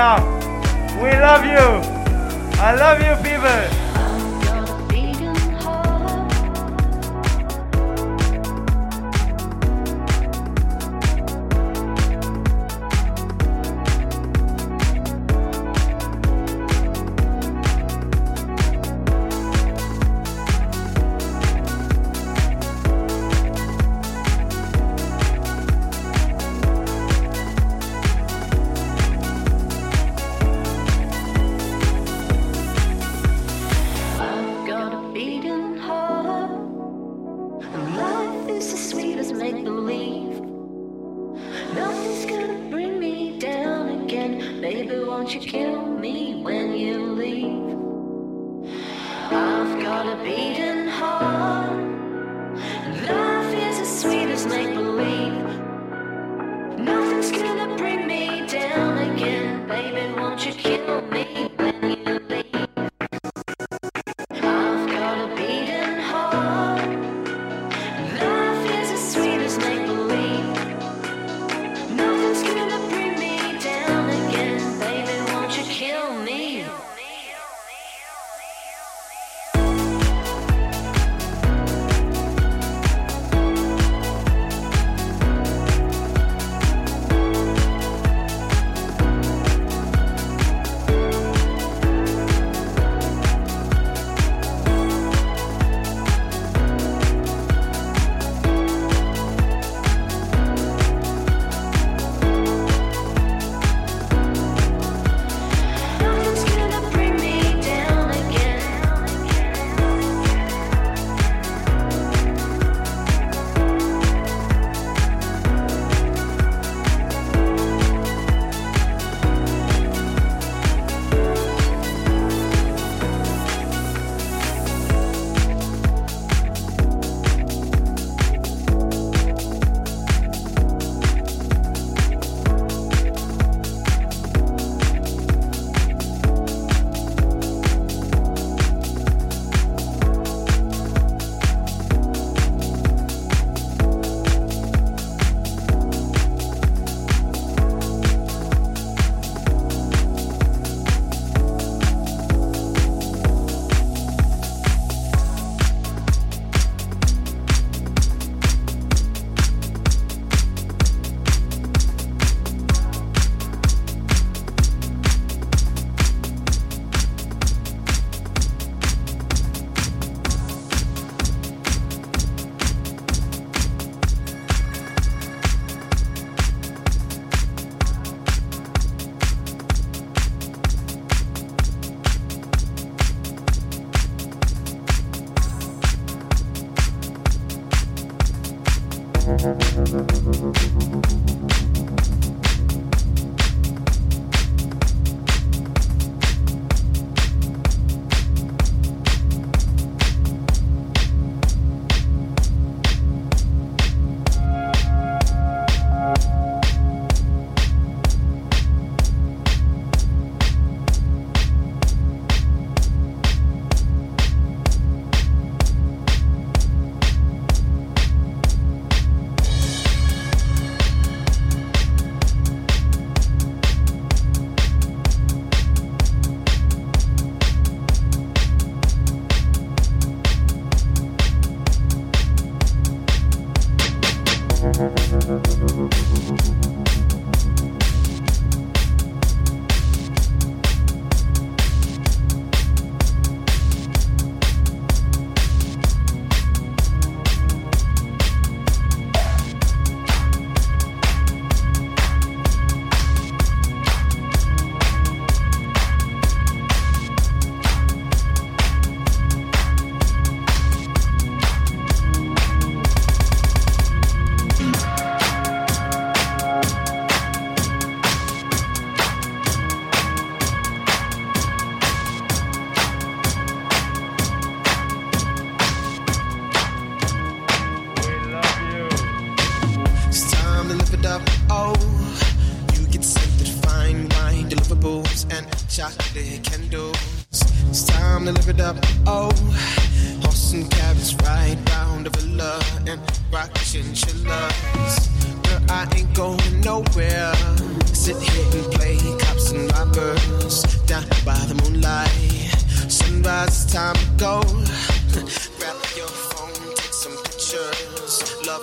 aus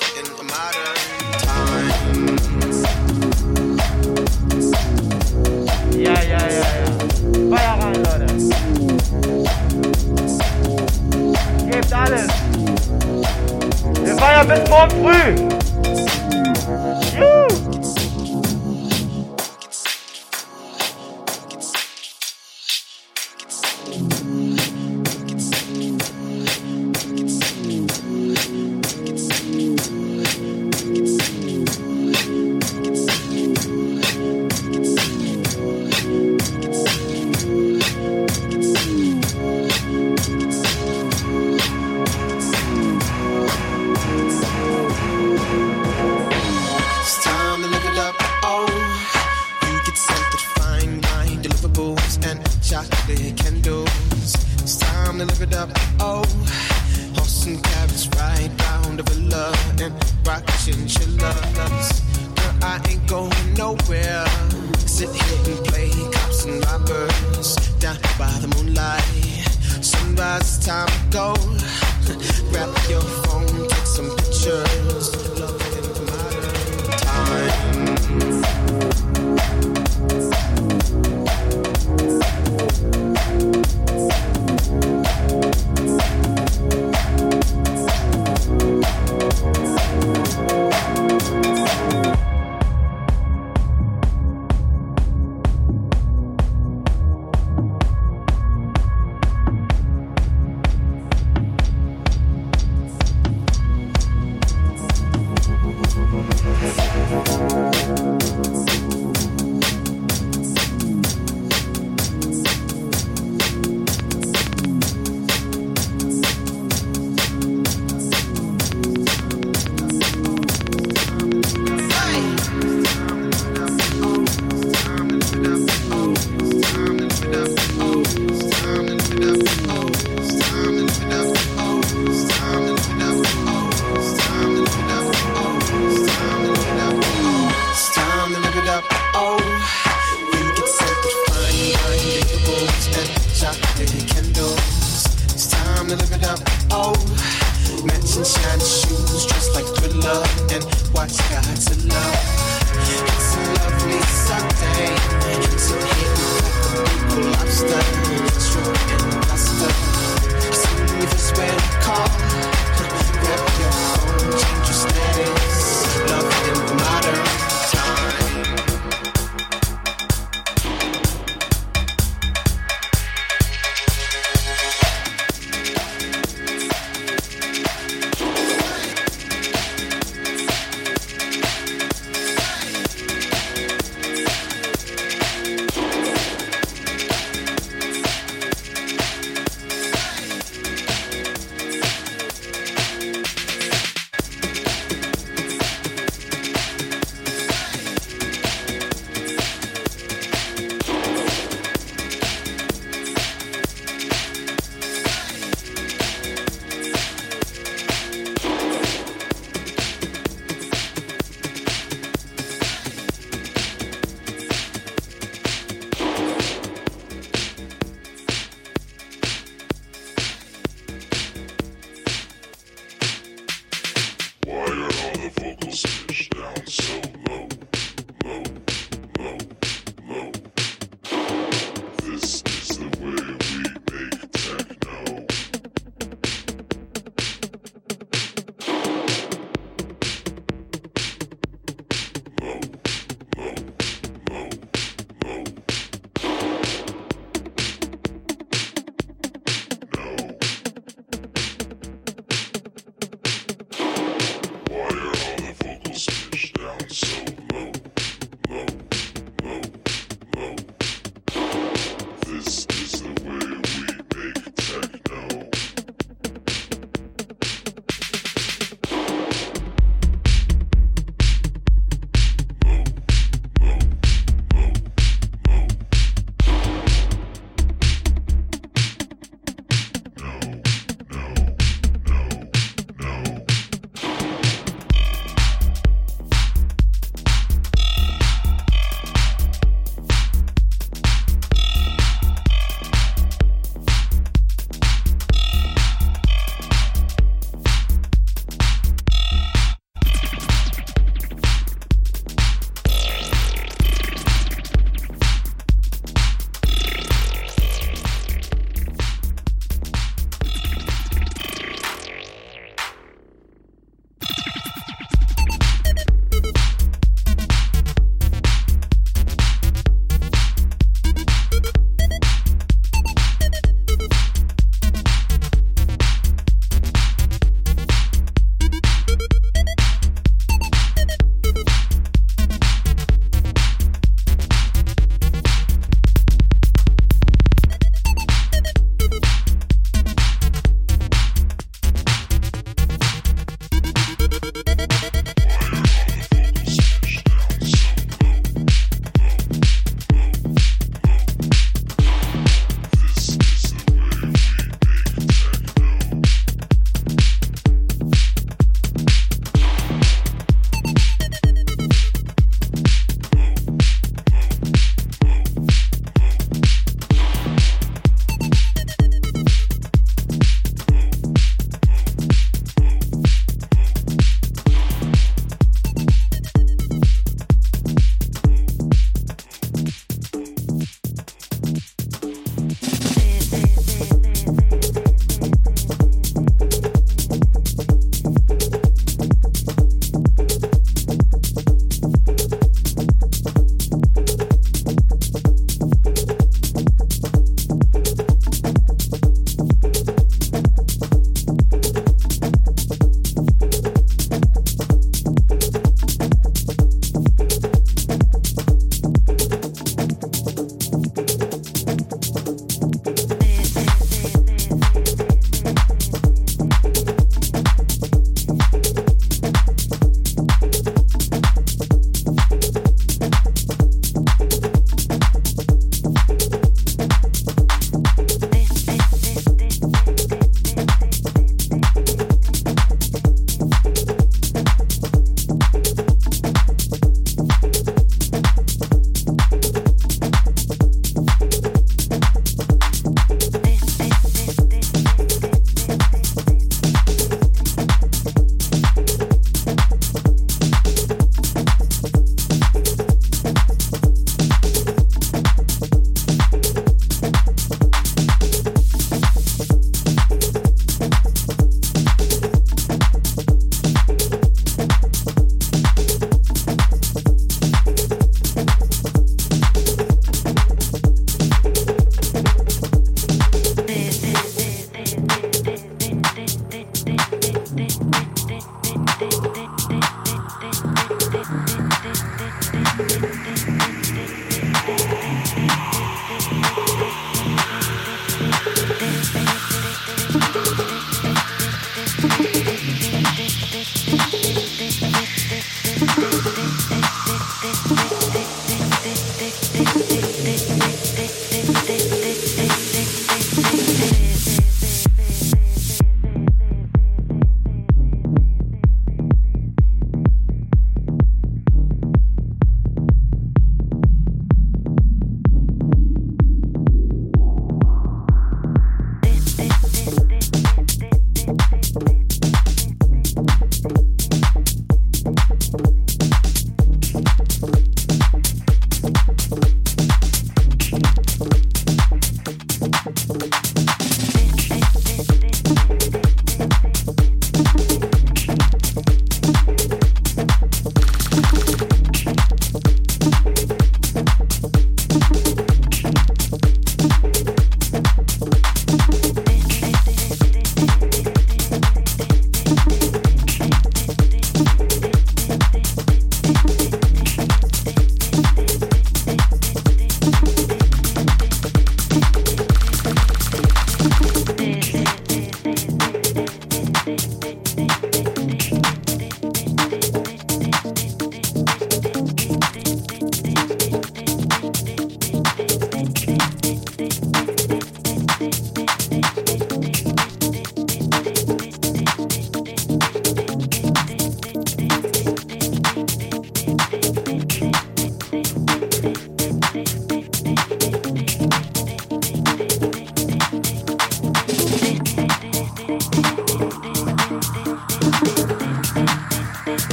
pictures. Love in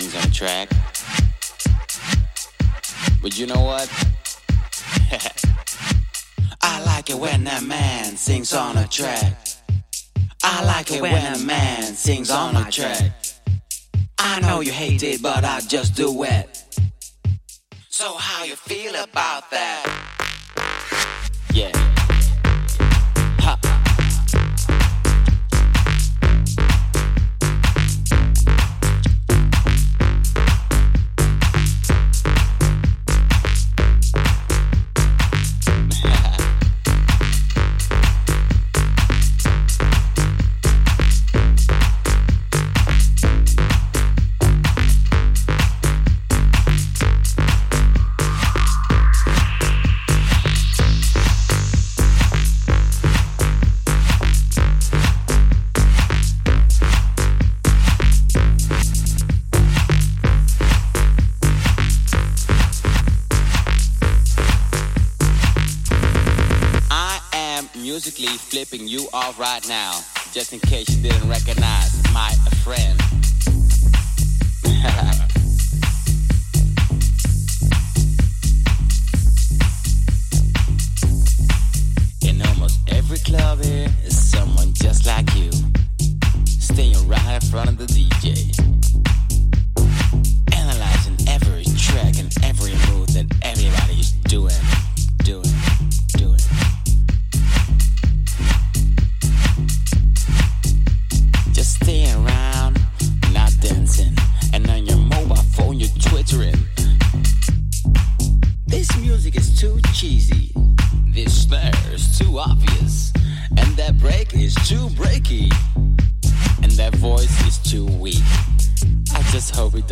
sings on track. Didn't recognize my friend. in almost every club here is someone just like you, staying right in front of the DJ, analyzing every track and every move that everybody is doing, doing,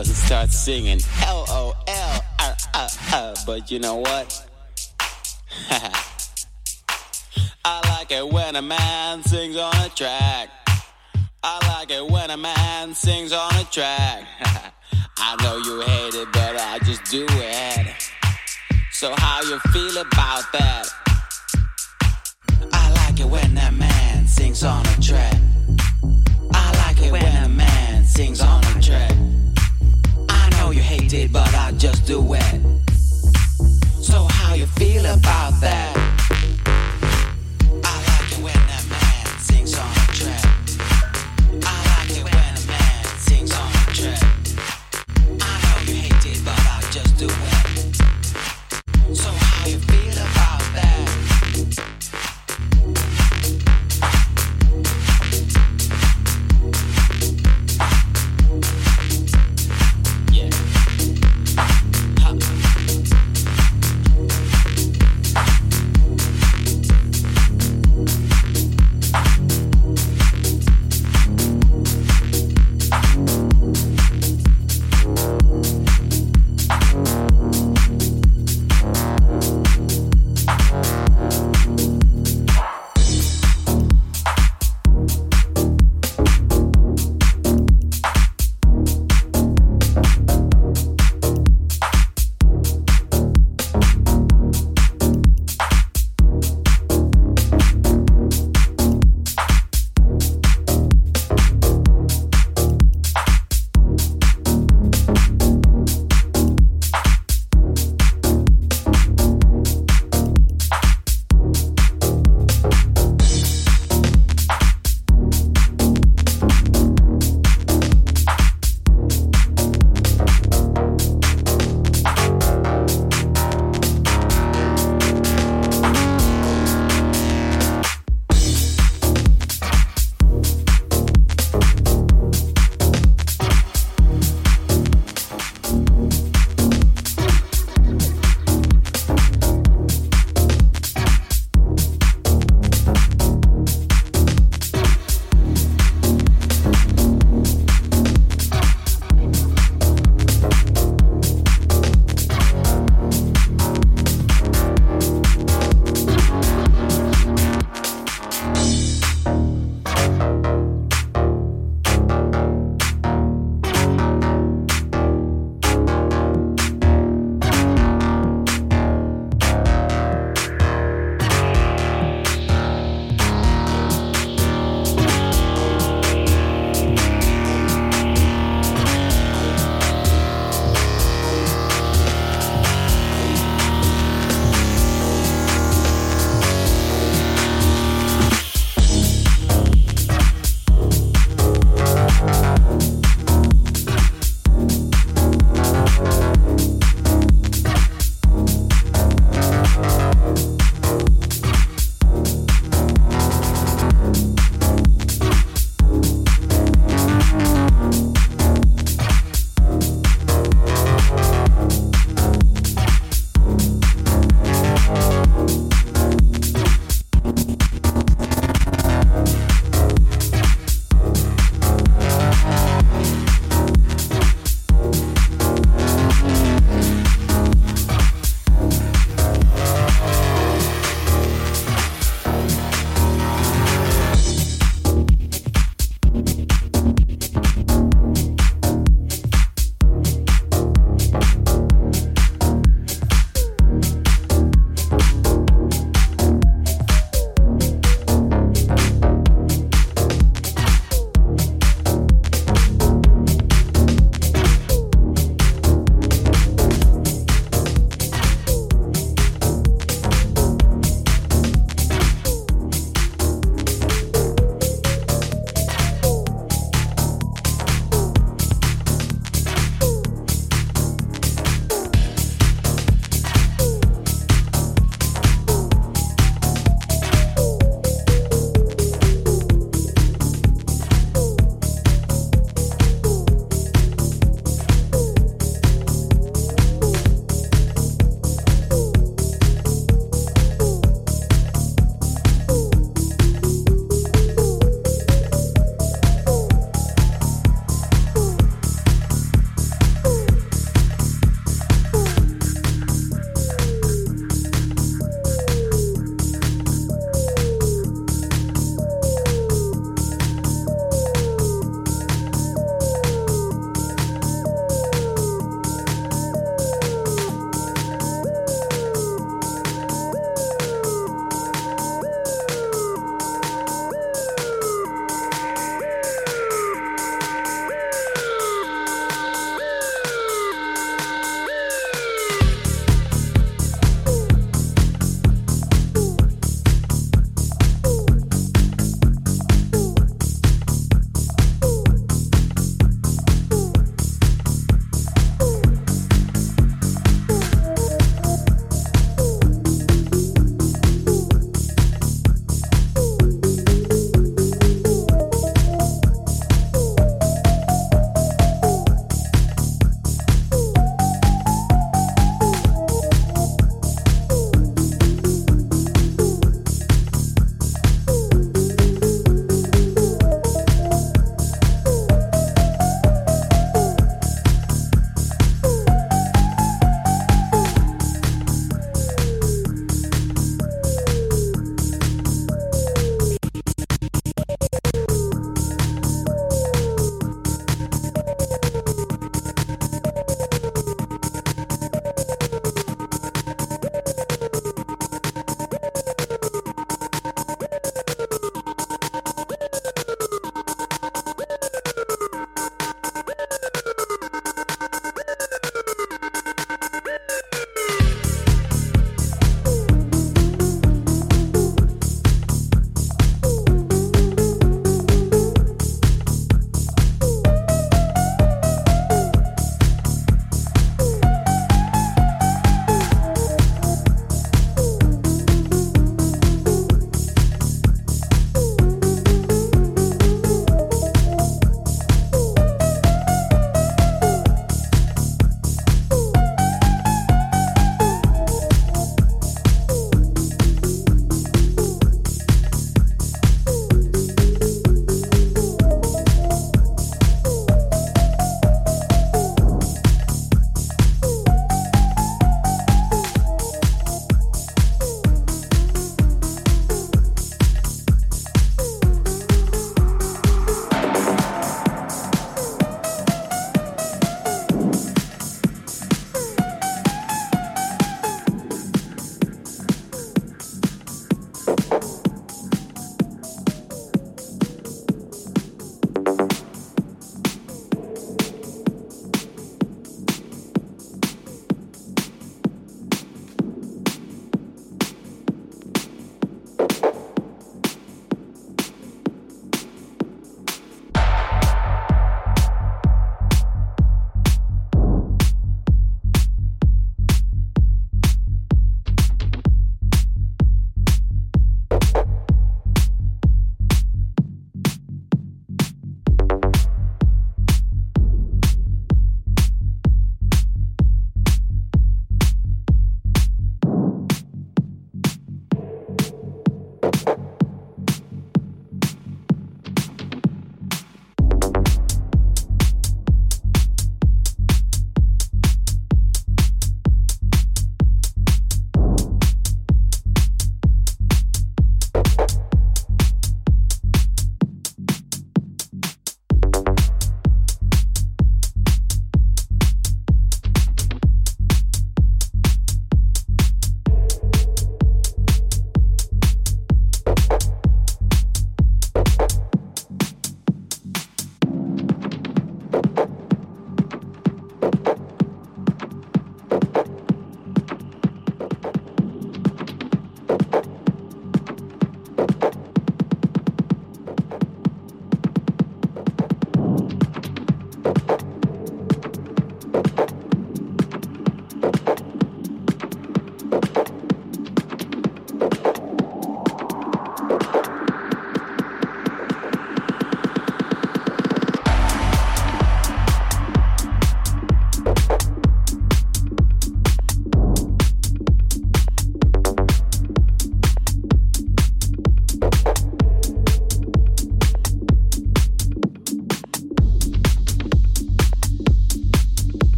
doesn't start singing L O L R R R. But you know what? I like it when a man sings on a track. I like it when a man sings on a track. I know you hate it, but I just do it. So how you feel about that? I like it when a man sings on a track. I like it when a man sings on a track. Hate it, but I just do it. So how you feel about that?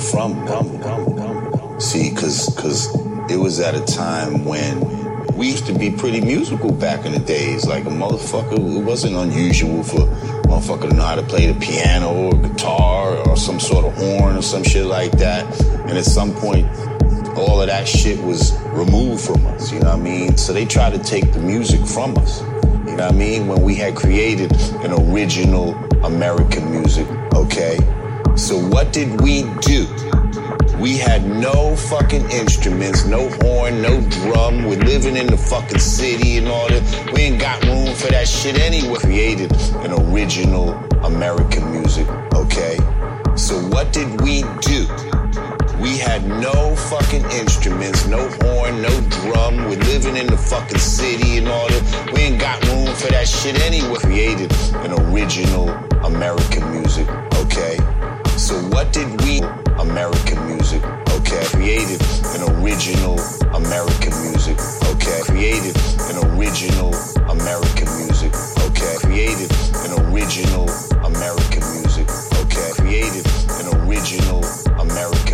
Something from them. See, because because it was at a time when we used to be pretty musical back in the days. Like a motherfucker, it wasn't unusual for motherfucker to know how to play the piano or guitar or some sort of horn or some shit like that. And at some point, all of that shit was removed from us. You know what I mean? So they tried to take the music from us. You know what I mean? When we had created an original American music, okay? So what did we do? We had no fucking instruments, no horn, no drum. We're living in the fucking city and all that. We ain't got room for that shit anyway. Created an original American music, okay? So what did we do? We had no fucking instruments, no horn, no drum. We're living in the fucking city and all that. We ain't got room for that shit anyway. Created an original American music? So what did we American music, okay? Created an original American music, okay? Created an original American music, okay? Created an original American music, okay? Created an original American